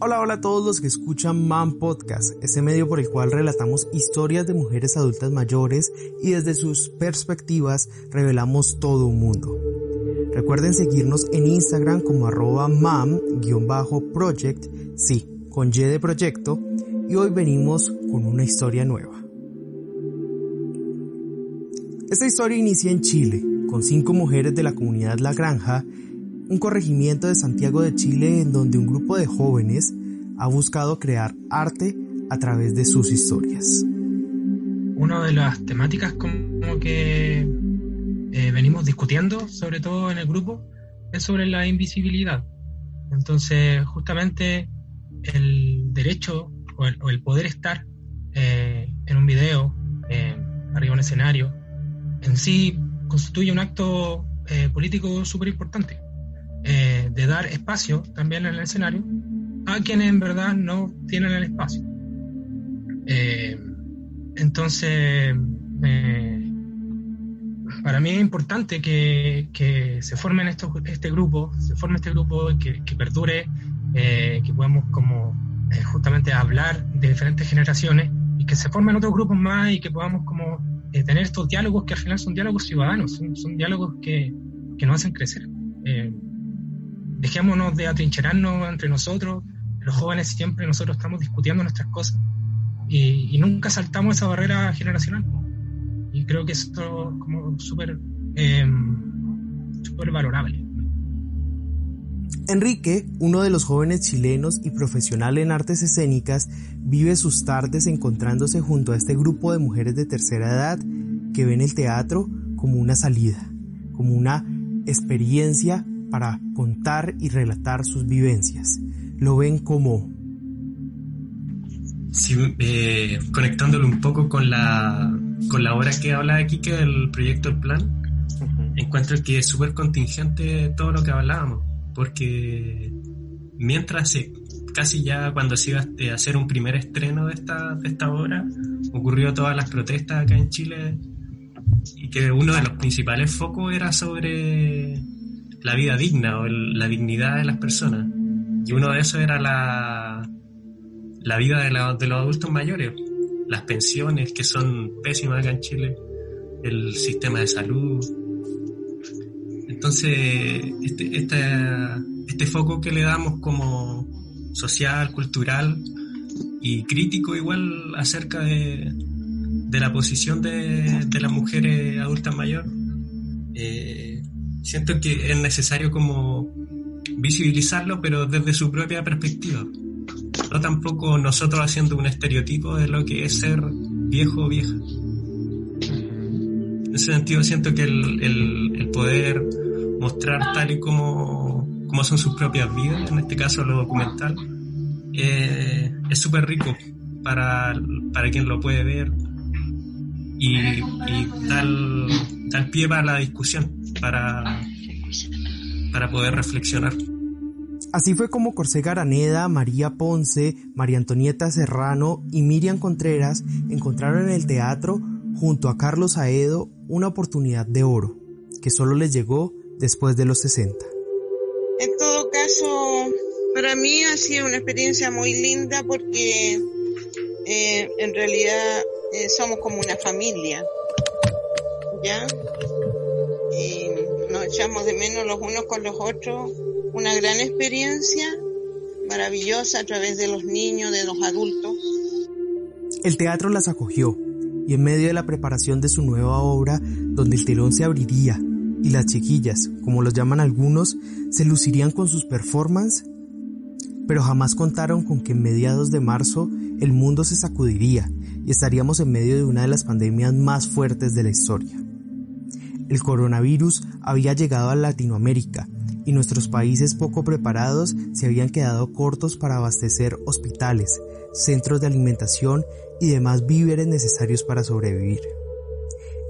Hola, hola a todos los que escuchan Man Podcast, ese medio por el cual relatamos historias de mujeres adultas mayores y desde sus perspectivas revelamos todo un mundo. Recuerden seguirnos en Instagram como arroba mam-project, sí, con Y de proyecto, y hoy venimos con una historia nueva. Esta historia inicia en Chile, con cinco mujeres de la comunidad La Granja, un corregimiento de Santiago de Chile en donde un grupo de jóvenes ha buscado crear arte a través de sus historias. Una de las temáticas como que eh, venimos discutiendo, sobre todo en el grupo, es sobre la invisibilidad. Entonces, justamente el derecho o el, poder estar eh, en un video, eh, arriba de un escenario, en sí constituye un acto político súper importante. Eh, de dar espacio también en el escenario a quienes en verdad no tienen el espacio. Eh, entonces, eh, para mí es importante que, que se formen estos, este grupo, se forme este grupo que, que perdure, que podamos como justamente hablar de diferentes generaciones y que se formen otros grupos más y que podamos como tener estos diálogos que al final son diálogos ciudadanos, son, diálogos que, que nos hacen crecer dejémonos de atrincherarnos entre nosotros, los jóvenes siempre nosotros estamos discutiendo nuestras cosas y, nunca saltamos esa barrera generacional. Y creo que esto es como súper em, valorable. Enrique, uno de los jóvenes chilenos y profesional en artes escénicas, vive sus tardes encontrándose junto a este grupo de mujeres de tercera edad que ven el teatro como una salida, como una experiencia para contar y relatar sus vivencias. Lo ven como... Sí, eh, conectándolo un poco con la, con la obra que habla aquí, que es el proyecto El Plan, encuentro que es súper contingente todo lo que hablábamos, porque mientras casi ya cuando se iba a hacer un primer estreno de esta, de esta obra, ocurrió todas las protestas acá en Chile y que uno de los principales focos era sobre la vida digna o la dignidad de las personas. Y uno de esos era la, la vida de, los adultos mayores, las pensiones que son pésimas acá en Chile, el sistema de salud. Entonces, este, este, este foco que le damos como social, cultural y crítico igual acerca de, de la posición de, de las mujeres adultas mayores, eh, siento que es necesario como visibilizarlo, pero desde su propia perspectiva. No tampoco nosotros haciendo un estereotipo de lo que es ser viejo o vieja. En ese sentido siento que el, el, poder mostrar tal y como, como, son sus propias vidas, en este caso lo documental, eh, es súper rico para, para quien lo puede ver y, y tal, tal pie para la discusión para, para poder reflexionar. Así fue como Corsé Garaneda, María Ponce, María Antonieta Serrano y Miriam Contreras encontraron en el teatro, junto a Carlos Aedo, una oportunidad de oro, que solo les llegó después de los 60. En todo caso, para mí ha sido una experiencia muy linda porque eh, en realidad eh, somos como una familia, ¿ya? Echamos de menos los unos con los otros, una gran experiencia maravillosa a través de los niños, de los adultos. El teatro las acogió y en medio de la preparación de su nueva obra, donde el telón se abriría y las chiquillas, como los llaman algunos, se lucirían con sus performances, pero jamás contaron con que en mediados de marzo el mundo se sacudiría y estaríamos en medio de una de las pandemias más fuertes de la historia. El coronavirus había llegado a Latinoamérica y nuestros países poco preparados se habían quedado cortos para abastecer hospitales, centros de alimentación y demás víveres necesarios para sobrevivir.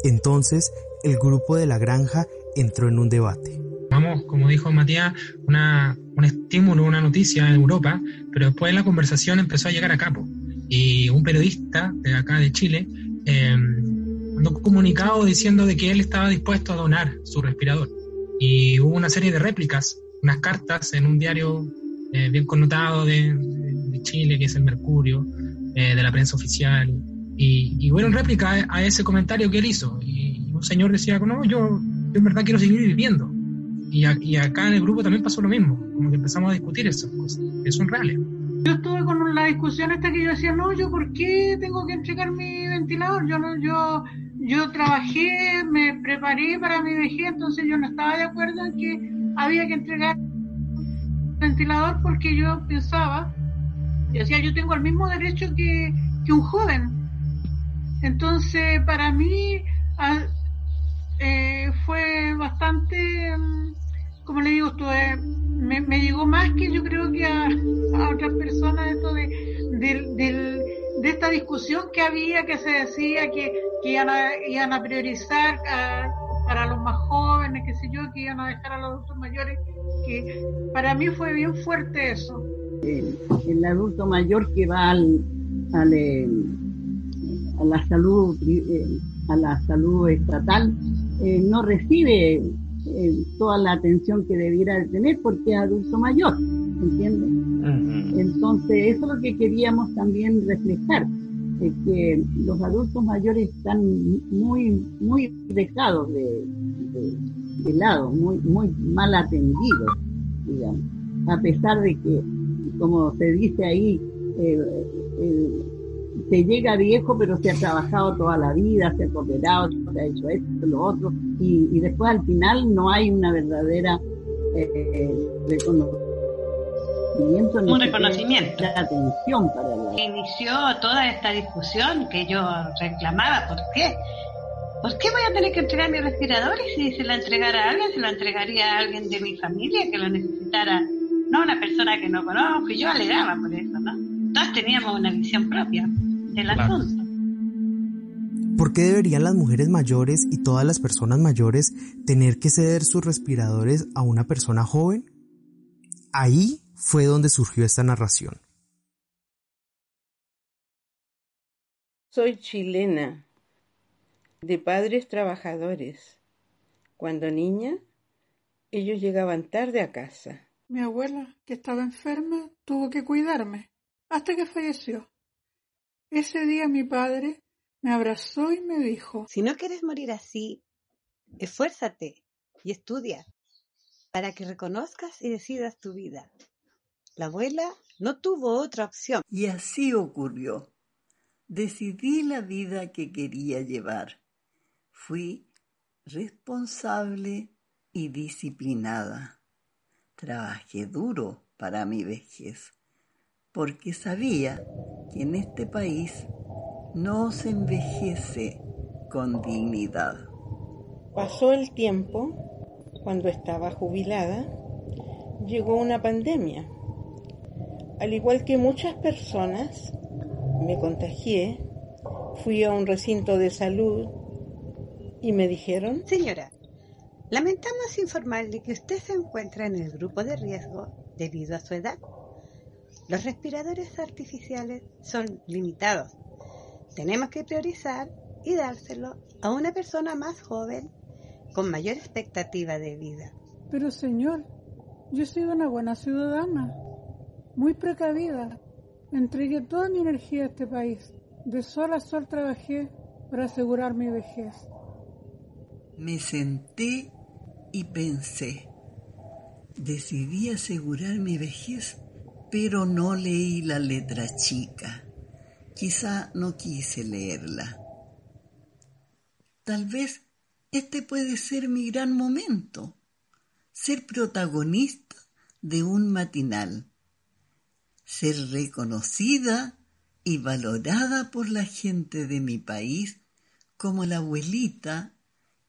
Entonces, el grupo de la granja entró en un debate. Vamos, como dijo Matías, una, un estímulo, una noticia en Europa, pero después la conversación empezó a llegar a cabo. Y un periodista de acá de Chile mandó comunicado diciendo de que él estaba dispuesto a donar su respirador. Y hubo una serie de réplicas, unas cartas en un diario eh, bien connotado de, Chile, que es el Mercurio, de la prensa oficial. Y, y bueno, en réplica a, ese comentario que él hizo, y, un señor decía, no, yo, yo en verdad quiero seguir viviendo. Y, y, acá en el grupo también pasó lo mismo, como que empezamos a discutir esas cosas, que son reales. Yo estuve con la discusión esta que yo decía, no, yo por qué tengo que entregar mi ventilador, yo no, yo yo trabajé, me preparé para mi vejez, entonces yo no estaba de acuerdo en que había que entregar el ventilador porque yo pensaba, y decía, yo tengo el mismo derecho que, un joven. Entonces, para mí eh, fue bastante, mm, como le digo, esto, me, llegó más que yo creo que a, otras personas esto de, del de esta discusión que había, que se decía que, iban, a, priorizar para los más jóvenes, que sé yo, que iban a dejar a los adultos mayores, que para mí fue bien fuerte eso. El, adulto mayor que va al, eh, a la salud eh, a la salud estatal eh, no recibe toda la atención que debiera tener porque es adulto mayor, ¿entiendes? Entonces, eso es lo que queríamos también reflejar, que los adultos mayores están muy, muy dejados de, lado, muy, muy mal atendidos, digamos, a pesar de que, como se dice ahí, eh, se llega viejo, pero se ha trabajado toda la vida, se ha cooperado, se ha hecho esto, lo otro, y, después al final no hay una verdadera eh, reconocimiento un reconocimiento. La atención para Inició toda esta discusión que yo reclamaba. ¿Por qué? ¿Por qué voy a tener que entregar mi respirador y si se la entregara a alguien, se lo entregaría a alguien de mi familia que lo necesitara? No una persona que no conozco. Y yo alegaba por eso, ¿no? Todos teníamos una visión propia del asunto. ¿Por qué deberían las mujeres mayores y todas las personas mayores tener que ceder sus respiradores a una persona joven? Ahí fue donde surgió esta narración. Soy chilena, de padres trabajadores. Cuando niña, ellos llegaban tarde a casa. Mi abuela, que estaba enferma, tuvo que cuidarme hasta que falleció. Ese día mi padre me abrazó y me dijo, Si no quieres morir así, esfuérzate y estudia para que reconozcas y decidas tu vida. La abuela no tuvo otra opción. Y así ocurrió. Decidí la vida que quería llevar. Fui responsable y disciplinada. Trabajé duro para mi vejez, porque sabía que en este país no se envejece con dignidad. Pasó el tiempo, cuando estaba jubilada, llegó una pandemia al igual que muchas personas, me contagié, fui a un recinto de salud y me dijeron... Señora, lamentamos informarle que usted se encuentra en el grupo de riesgo debido a su edad. Los respiradores artificiales son limitados. Tenemos que priorizar y dárselo a una persona más joven con mayor expectativa de vida. Pero señor, yo sido una buena ciudadana muy precavida. Entregué toda mi energía a este país. De sol a sol trabajé para asegurar mi vejez. Me senté y pensé. Decidí asegurar mi vejez, pero no leí la letra chica. Quizá no quise leerla. Tal vez este puede ser mi gran momento, ser protagonista de un matinal ser reconocida y valorada por la gente de mi país como la abuelita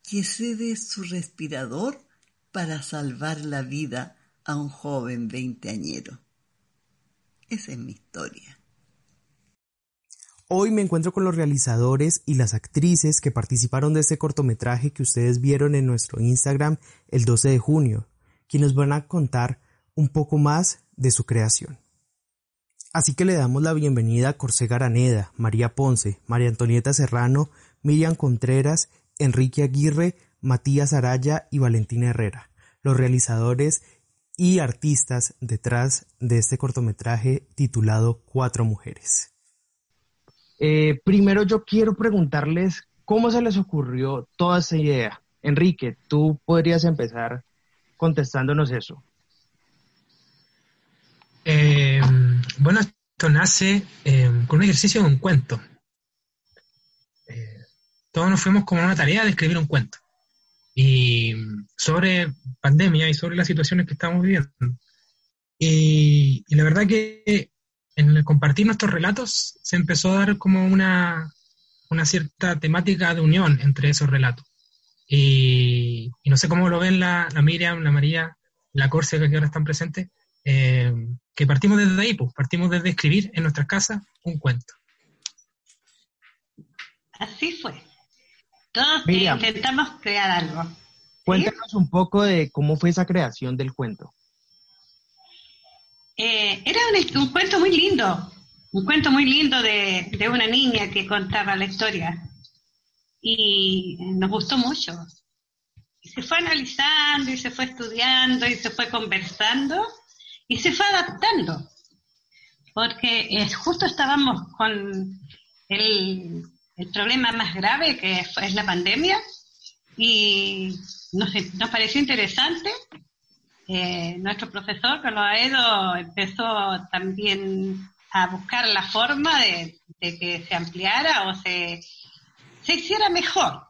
que cede su respirador para salvar la vida a un joven veinteañero. Esa es mi historia. Hoy me encuentro con los realizadores y las actrices que participaron de este cortometraje que ustedes vieron en nuestro Instagram el 12 de junio, quienes van a contar un poco más de su creación. Así que le damos la bienvenida a Corsé Garaneda, María Ponce, María Antonieta Serrano, Miriam Contreras, Enrique Aguirre, Matías Araya y Valentina Herrera, los realizadores y artistas detrás de este cortometraje titulado Cuatro Mujeres. Eh, primero yo quiero preguntarles cómo se les ocurrió toda esa idea. Enrique, tú podrías empezar contestándonos eso. Eh, bueno, esto nace eh, con un ejercicio de un cuento. todos nos fuimos con una tarea de escribir un cuento y sobre pandemia y sobre las situaciones que estamos viviendo. Y, la verdad que en el compartir nuestros relatos se empezó a dar como una, una cierta temática de unión entre esos relatos. Y, no sé cómo lo ven la, Miriam, la María, la Córcega que ahora están presentes, eh, que partimos desde ahí, pues, partimos desde escribir en nuestras casas un cuento. Así fue. Todos intentamos crear algo. Cuéntanos un poco de cómo fue esa creación del cuento. Eh, era un, cuento muy lindo, un cuento muy lindo de, de, una niña que contaba la historia. Y nos gustó mucho. Y se fue analizando y se fue estudiando y se fue conversando y se fue adaptando. Porque eh, justo estábamos con el el problema más grave que es, la pandemia y nos, nos pareció interesante. Eh, nuestro profesor Carlos Aedo empezó también a buscar la forma de, que se ampliara o se, se hiciera mejor.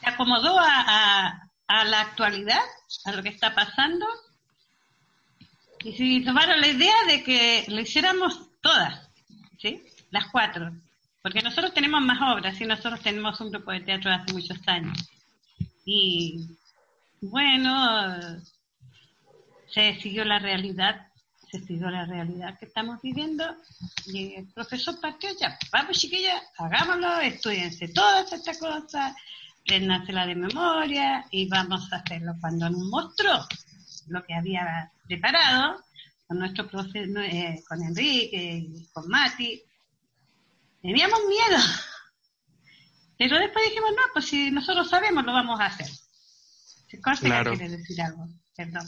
Se acomodó a, a, la actualidad, a lo que está pasando, y se tomaron la idea de que lo hiciéramos todas, ¿sí? Las cuatro. Porque nosotros tenemos más obras y nosotros tenemos un grupo de teatro hace muchos años. Y bueno, se siguió la realidad, se siguió la realidad que estamos viviendo y el profesor partió ya, vamos chiquillas, hagámoslo, estudiense todas estas cosas, la de memoria y vamos a hacerlo. Cuando nos mostró lo que había preparado con nuestro profe, eh, con Enrique con Mati, Teníamos miedo. Pero después dijimos, no, pues si nosotros sabemos, lo vamos a hacer. Claro. quiere decir algo, perdón.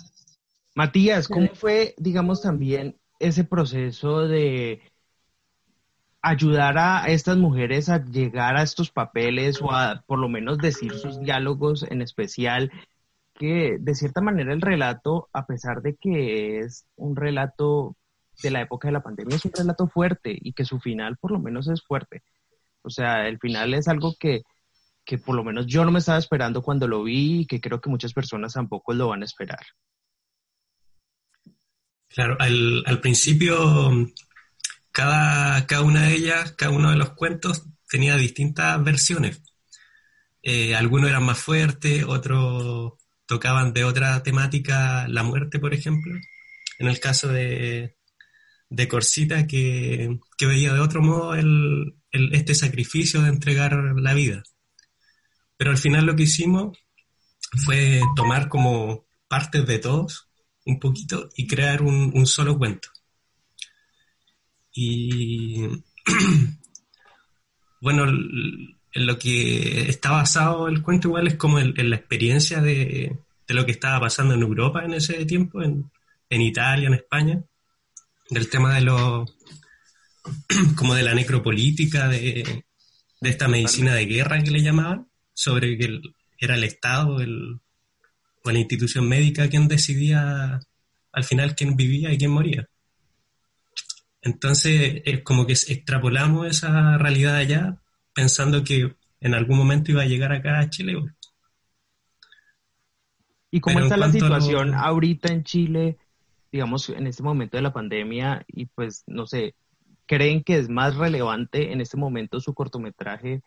Matías, ¿cómo fue, digamos, también ese proceso de ayudar a estas mujeres a llegar a estos papeles o a por lo menos decir sus diálogos en especial? Que de cierta manera el relato, a pesar de que es un relato de la época de la pandemia es un relato fuerte y que su final por lo menos es fuerte. O sea, el final es algo que, que por lo menos yo no me estaba esperando cuando lo vi y que creo que muchas personas tampoco lo van a esperar. Claro, al, al principio cada, cada una de ellas, cada uno de los cuentos tenía distintas versiones. Eh, algunos eran más fuertes, otros tocaban de otra temática, la muerte, por ejemplo. En el caso de, de Corsita que, veía de otro modo el, este sacrificio de entregar la vida. Pero al final lo que hicimos fue tomar como partes de todos un poquito y crear un, solo cuento. Y bueno, en lo que está basado el cuento igual es como en, la experiencia de, lo que estaba pasando en Europa en ese tiempo, en, en Italia, en España del tema de los, como de la necropolítica, de, de esta medicina de guerra que le llamaban, sobre que era el Estado el, o la institución médica quien decidía al final quién vivía y quién moría. Entonces, es como que extrapolamos esa realidad allá pensando que en algún momento iba a llegar acá a Chile. ¿Y cómo está la situación ahorita en Chile digamos, en este momento de la pandemia y pues, no sé, creen que es más relevante en este momento su cortometraje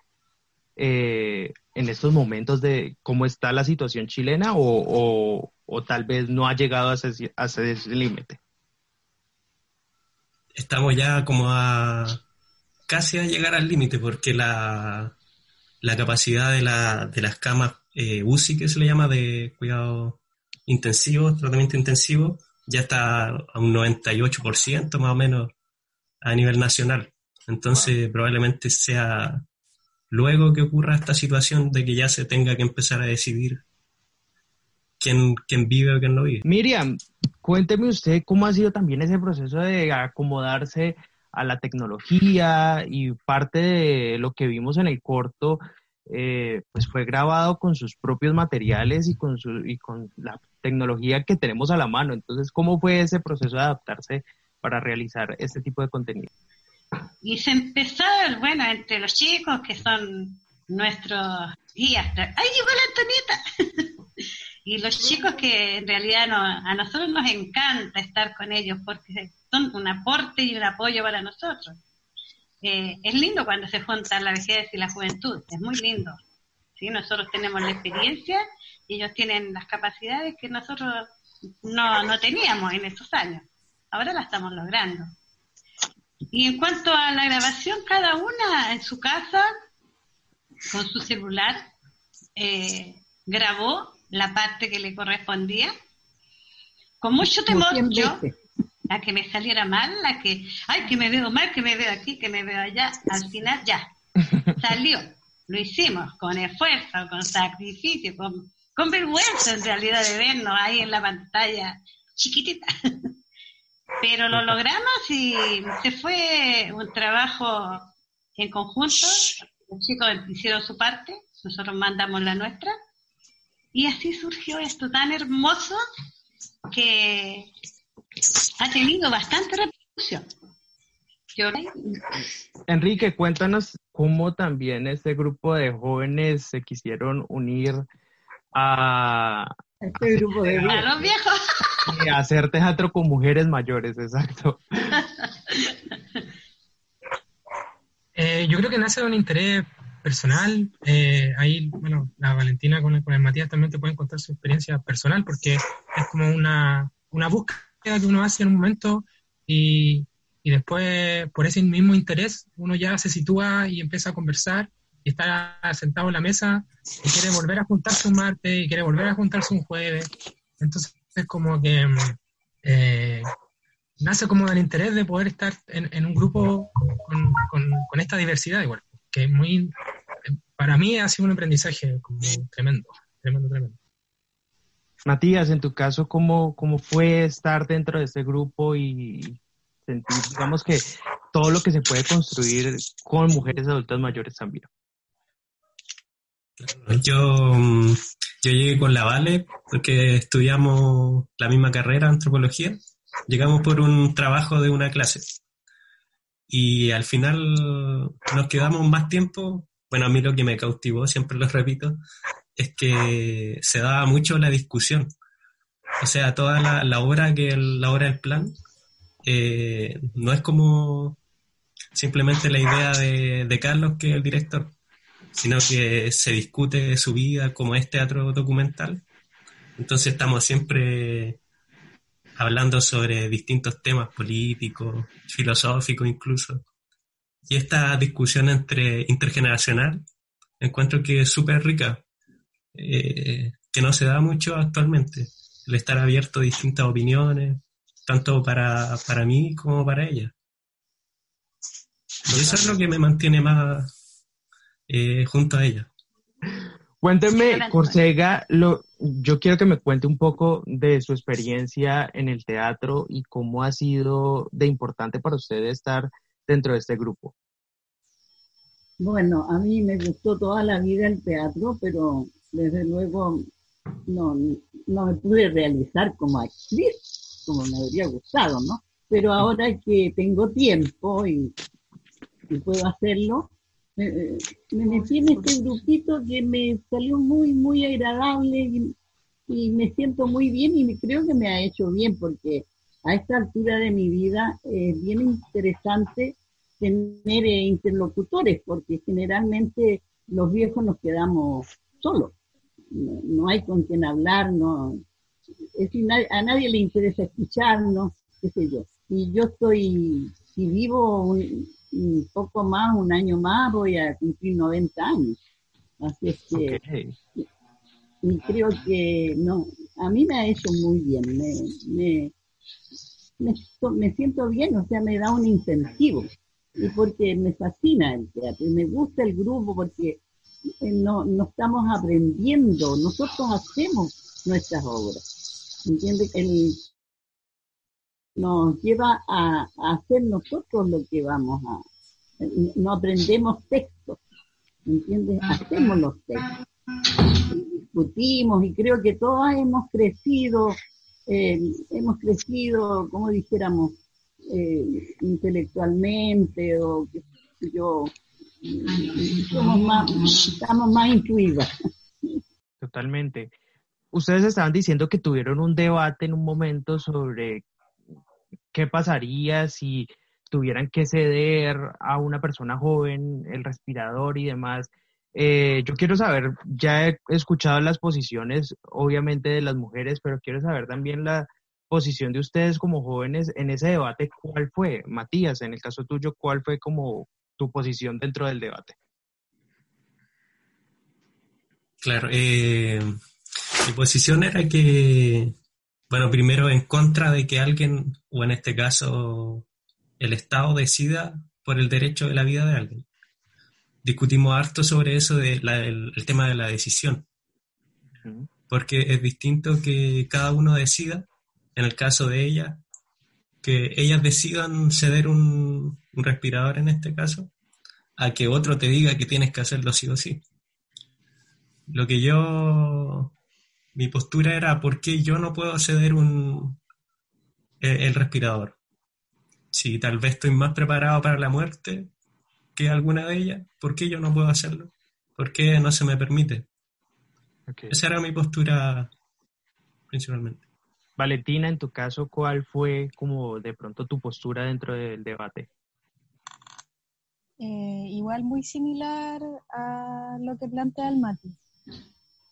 eh, en estos momentos de cómo está la situación chilena o, tal vez no ha llegado a ese, ese límite? Estamos ya como a casi a llegar al límite porque la, la capacidad de, la, de las camas eh, UCI, que se le llama, de cuidado intensivo, tratamiento intensivo, ya está a un 98% más o menos a nivel nacional. Entonces probablemente sea luego que ocurra esta situación de que ya se tenga que empezar a decidir quién, quién vive o quién no vive. Miriam, cuénteme usted cómo ha sido también ese proceso de acomodarse a la tecnología y parte de lo que vimos en el corto, eh, pues fue grabado con sus propios materiales y con, su, y con la tecnología que tenemos a la mano. Entonces, ¿cómo fue ese proceso de adaptarse para realizar este tipo de contenido? Y se empezó, bueno, entre los chicos que son nuestros guías. ¡Ay, llegó la Antonieta! y los chicos que en realidad no, a nosotros nos encanta estar con ellos porque son un aporte y un apoyo para nosotros. Eh, es lindo cuando se juntan la vejez y la juventud, es muy lindo. ¿sí? Nosotros tenemos la experiencia y ellos tienen las capacidades que nosotros no, no teníamos en esos años. Ahora la estamos logrando. Y en cuanto a la grabación, cada una en su casa, con su celular, eh, grabó la parte que le correspondía. Con mucho temor, yo, la que me saliera mal, la que, ay, que me veo mal, que me veo aquí, que me veo allá, al final ya, salió. Lo hicimos con esfuerzo, con sacrificio, con, con vergüenza en realidad de vernos ahí en la pantalla chiquitita. Pero lo logramos y se fue un trabajo en conjunto. Los chicos hicieron su parte, nosotros mandamos la nuestra. Y así surgió esto tan hermoso que ha tenido bastante repercusión. Enrique, cuéntanos cómo también este grupo de jóvenes se quisieron unir a, este grupo de a los viejos. Y hacer teatro con mujeres mayores, exacto. Eh, yo creo que nace de un interés personal. Eh, ahí, bueno, la Valentina con el, con el Matías también te pueden contar su experiencia personal, porque es como una, una búsqueda que uno hace en un momento y, y después, por ese mismo interés, uno ya se sitúa y empieza a conversar y está sentado en la mesa y quiere volver a juntarse un martes y quiere volver a juntarse un jueves. Entonces, es como que eh, nace como del interés de poder estar en, un grupo con, con, esta diversidad igual, que muy, para mí ha sido un aprendizaje tremendo, tremendo, tremendo. Matías, en tu caso, ¿cómo, ¿cómo fue estar dentro de este grupo y sentir, digamos que todo lo que se puede construir con mujeres adultas mayores también? Yo yo llegué con la Vale porque estudiamos la misma carrera, antropología. Llegamos por un trabajo de una clase. Y al final nos quedamos más tiempo. Bueno, a mí lo que me cautivó, siempre lo repito, es que se daba mucho la discusión. O sea, toda la, obra que la obra del plan eh, no es como simplemente la idea de, de Carlos, que es el director, sino que se discute su vida como es teatro documental. Entonces estamos siempre hablando sobre distintos temas políticos, filosóficos incluso. Y esta discusión entre intergeneracional encuentro que es súper rica, eh, que no se da mucho actualmente, el estar abierto a distintas opiniones, tanto para, para mí como para ella. Y eso es lo que me mantiene más, eh, junto a ella. Cuénteme, Corsega, lo, yo quiero que me cuente un poco de su experiencia en el teatro y cómo ha sido de importante para usted estar dentro de este grupo. Bueno, a mí me gustó toda la vida el teatro, pero desde luego no, no me pude realizar como actriz, como me habría gustado, ¿no? Pero ahora que tengo tiempo y, y puedo hacerlo, me metí en este grupito que me salió muy, muy agradable y, me siento muy bien y creo que me ha hecho bien porque a esta altura de mi vida es bien interesante tener eh, interlocutores porque generalmente los viejos nos quedamos solos. No, hay con quien hablar, no, es a nadie le interesa escucharnos, qué sé yo. Y yo estoy, si vivo un, un poco más, un año más, voy a cumplir 90 años. Así es que, y, creo que, no, a mí me ha hecho muy bien, me, me, me, siento bien, o sea, me da un incentivo. Y porque me fascina el teatro, y me gusta el grupo, porque no, no estamos aprendiendo, nosotros hacemos nuestras obras. ¿Entiendes? El, nos lleva a, hacer nosotros lo que vamos a... No aprendemos textos, ¿entiendes? Hacemos los textos. discutimos y creo que todas hemos crecido, eh, hemos crecido, como dijéramos, eh, intelectualmente o yo, somos más, estamos más intuidas. Totalmente. Ustedes estaban diciendo que tuvieron un debate en un momento sobre qué pasaría si tuvieran que ceder a una persona joven el respirador y demás. Eh, yo quiero saber, ya he escuchado las posiciones, obviamente, de las mujeres, pero quiero saber también la posición de ustedes como jóvenes en ese debate. ¿Cuál fue, Matías, en el caso tuyo, cuál fue como tu posición dentro del debate? Claro, eh, mi posición era que bueno, primero en contra de que alguien, o en este caso el Estado, decida por el derecho de la vida de alguien. Discutimos harto sobre eso, de el, tema de la decisión. Porque es distinto que cada uno decida, en el caso de ella, que ellas decidan ceder un, un respirador en este caso, a que otro te diga que tienes que hacerlo sí o sí. Lo que yo mi postura era, ¿por qué yo no puedo ceder un, eh, el, respirador? Si tal vez estoy más preparado para la muerte que alguna de ellas, ¿por qué yo no puedo hacerlo? ¿Por qué no se me permite? Esa era mi postura principalmente. Valentina, en tu caso, ¿cuál fue como de pronto tu postura dentro del debate? Eh, igual muy similar a lo que plantea el Mati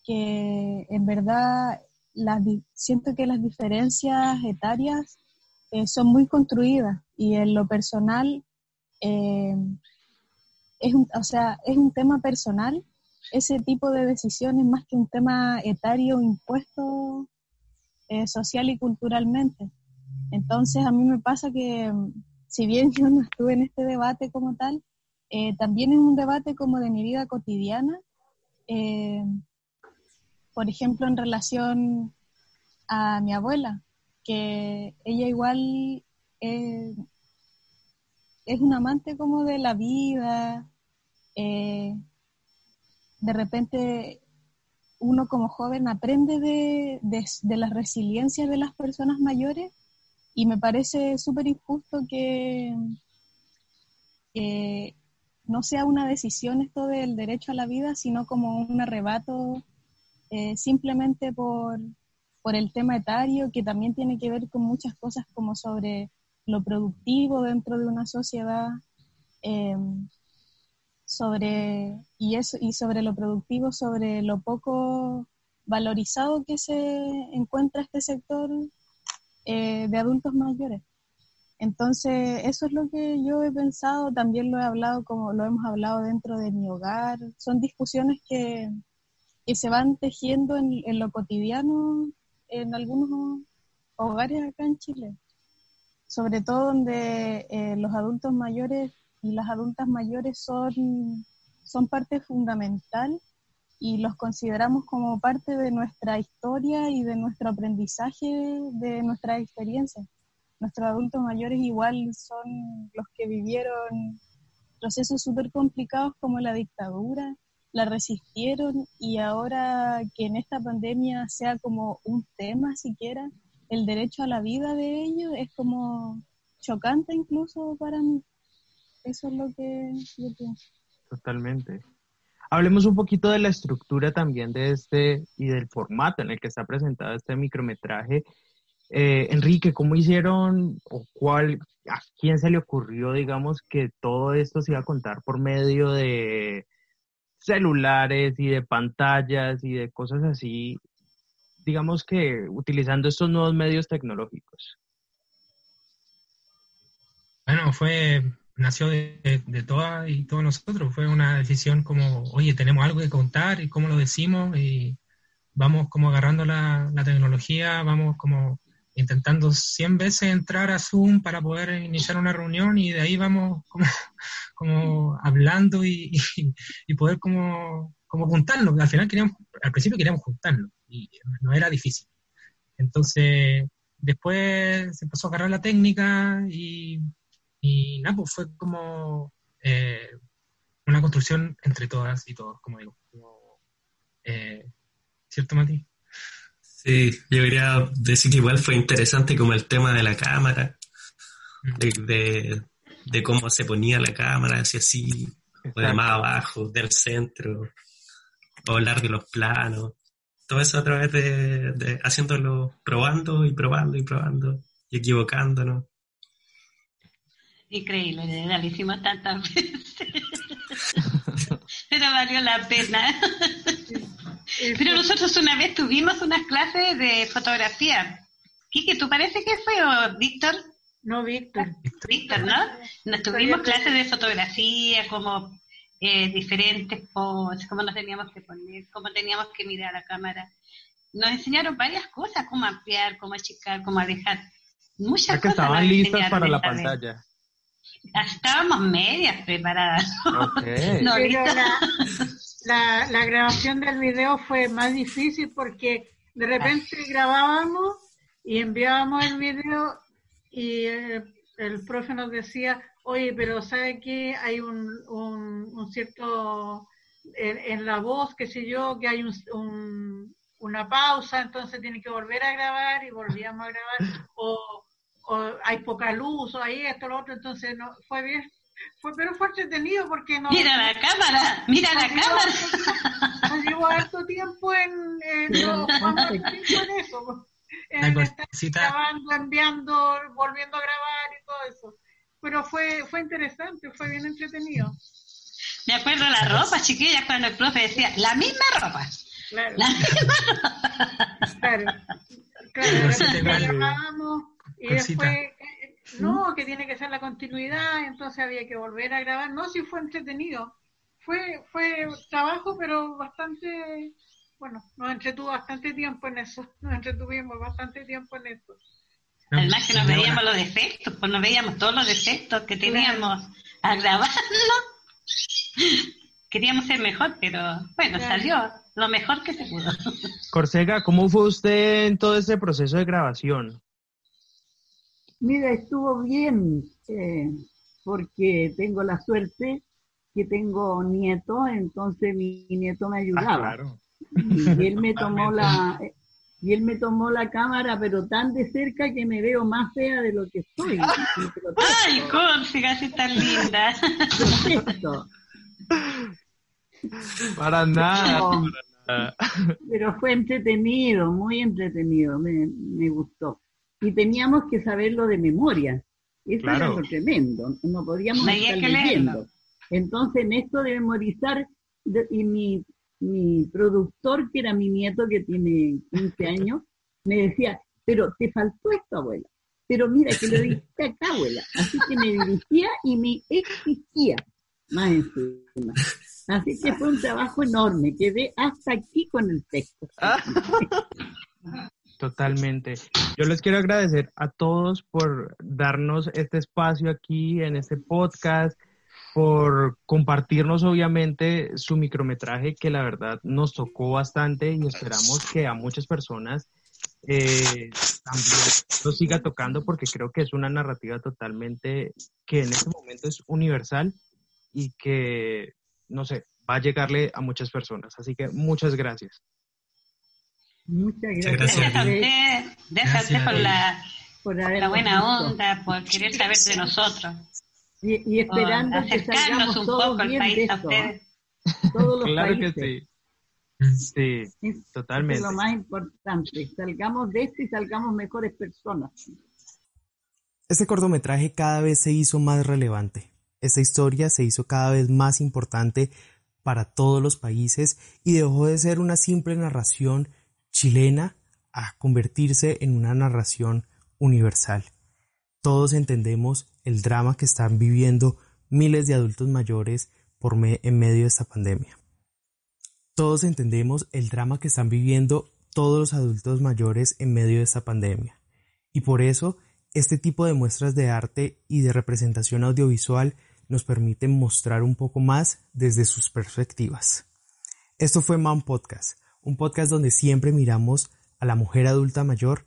que en verdad las, siento que las diferencias etarias eh, son muy construidas y en lo personal eh, es, un, o sea, es un tema personal ese tipo de decisiones más que un tema etario impuesto eh, social y culturalmente. Entonces a mí me pasa que si bien yo no estuve en este debate como tal, también es un debate como de mi vida cotidiana por ejemplo, en relación a mi abuela, que ella igual es, un amante como de la vida. Eh, de repente uno como joven aprende de, de, las resiliencias de las personas mayores y me parece súper injusto que no sea una decisión esto del derecho a la vida, sino como un arrebato eh, simplemente por, el tema etario, que también tiene que ver con muchas cosas como sobre lo productivo dentro de una sociedad, em, sobre, y, eso, y sobre lo productivo, sobre lo poco valorizado que se encuentra este sector eh, de adultos mayores. Entonces, eso es lo que yo he pensado, también lo he hablado como lo hemos hablado dentro de mi hogar. Son discusiones que, que se van tejiendo en, lo cotidiano en algunos hogares acá en Chile, sobre todo donde eh, los adultos mayores y las adultas mayores son, son parte fundamental y los consideramos como parte de nuestra historia y de nuestro aprendizaje de nuestra experiencia. Nuestros adultos mayores igual son los que vivieron procesos súper complicados como la dictadura, la resistieron y ahora que en esta pandemia sea como un tema siquiera, el derecho a la vida de ellos es como chocante incluso para mí. Eso es lo que yo pienso. Totalmente. Hablemos un poquito de la estructura también de este y del formato en el que está presentado este micrometraje. Eh, Enrique, ¿cómo hicieron o cuál, a quién se le ocurrió, digamos, que todo esto se iba a contar por medio de celulares y de pantallas y de cosas así, digamos que utilizando estos nuevos medios tecnológicos? Bueno, fue, nació de, de todas y todos nosotros, fue una decisión como, oye, tenemos algo que contar y cómo lo decimos y vamos como agarrando la, la tecnología, vamos como intentando 100 veces entrar a Zoom para poder iniciar una reunión y de ahí vamos como, como hablando y, y, poder como, como juntarnos. Al final queríamos, al principio queríamos juntarnos, y no era difícil. Entonces, después se empezó a agarrar la técnica y, y nada, pues fue como eh, una construcción entre todas y todos, como digo. Eh, ¿Cierto, Mati? Sí, yo quería decir que igual fue interesante como el tema de la cámara, de, de, cómo se ponía la cámara, hacia así, o de más abajo, del centro, o hablar de los planos. Todo eso a través de, de haciéndolo, probando y probando y probando y equivocándonos. Increíble, lo hicimos tantas veces. Pero valió la pena. Pero nosotros una vez tuvimos unas clases de fotografía. Quique, ¿tú parece que fue o Víctor? No, Víctor. Víctor, ¿no? Nos tuvimos clases de fotografía, como eh, diferentes poses, cómo nos teníamos que poner, cómo teníamos que mirar a la cámara. Nos enseñaron varias cosas, cómo ampliar, cómo achicar, cómo alejar. Muchas que cosas. estaban listas para la pantalla. Estábamos medias preparadas. Okay. no, Pero listas. la, la, la grabación del video fue más difícil porque de repente grabábamos y enviábamos el video y eh, el profe nos decía, oye, pero ¿sabe qué? Hay un, un, un cierto, en, en, la voz, qué sé yo, que hay un, un, una pausa, entonces tiene que volver a grabar y volvíamos a grabar, o, o hay poca luz, o hay esto, lo otro, entonces no, fue bien. Fue, pero fue entretenido porque no... Mira la cámara, mira la cámara. Nos llevó harto tiempo en, en, no, en eso en grabando, enviando, volviendo a grabar y todo eso. Pero fue, fue interesante, fue bien entretenido. Me acuerdo de la ropa, chiquillas, cuando el profe decía, la misma ropa. Claro. La misma ropa. Claro. Claro, y después, eh, no, que tiene que ser la continuidad, entonces había que volver a grabar. No, sí fue entretenido. Fue, fue trabajo, pero bastante bueno, nos entretuvo bastante tiempo en eso, nos entretuvimos bastante tiempo en eso. Además que nos veíamos los defectos, pues nos veíamos todos los defectos que teníamos al grabarlo. Queríamos ser mejor, pero bueno, claro. salió lo mejor que se pudo. Corsega, ¿cómo fue usted en todo ese proceso de grabación? Mira, estuvo bien, eh, porque tengo la suerte que tengo nieto, entonces mi nieto me ayudaba. Ah, claro. Y él me tomó la y él me tomó la cámara, pero tan de cerca que me veo más fea de lo que estoy. ¡Ay, Córcega, así tan linda! Perfecto. Para nada, No. para nada. Pero fue entretenido, muy entretenido, me, me gustó. Y teníamos que saberlo de memoria. Eso Claro. era lo tremendo, no podíamos No estar que leerlo. leyendo. Entonces, en esto de memorizar, de- y mi, mi productor, que era mi nieto que tiene 15 años, me decía, pero te faltó esto, abuela. Pero mira, que lo dijiste acá, abuela. Así que me dirigía y me exigía más encima. Así que fue un trabajo enorme. Quedé hasta aquí con el texto. Totalmente. Yo les quiero agradecer a todos por darnos este espacio aquí en este podcast, por compartirnos obviamente su micrometraje que la verdad nos tocó bastante y esperamos que a muchas personas eh, también lo siga tocando porque creo que es una narrativa totalmente que en este momento es universal y que, no sé, va a llegarle a muchas personas. Así que muchas gracias. Muchas gracias. gracias. A usted, gracias a usted por la, por la habernos buena visto. onda, por querer saber de nosotros, Y, y por esperando que acercarnos salgamos un todos poco al bien de país a esto. ¿eh? Todos los Claro que países. sí. Sí, Es totalmente. lo más importante. Salgamos de esto y salgamos mejores personas. Este cortometraje cada vez se hizo más relevante. Esta historia se hizo cada vez más importante para todos los países y dejó de ser una simple narración chilena a convertirse en una narración universal. Todos entendemos el drama que están viviendo miles de adultos mayores por en medio de esta pandemia. Todos entendemos el drama que están viviendo todos los adultos mayores en medio de esta pandemia. Y por eso, este tipo de muestras de arte y de representación audiovisual nos permiten mostrar un poco más desde sus perspectivas. Esto fue Man Podcast, un podcast donde siempre miramos a la mujer adulta mayor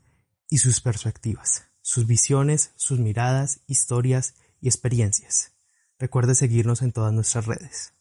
y sus perspectivas, sus visiones, sus miradas, historias y experiencias. Recuerde seguirnos en todas nuestras redes.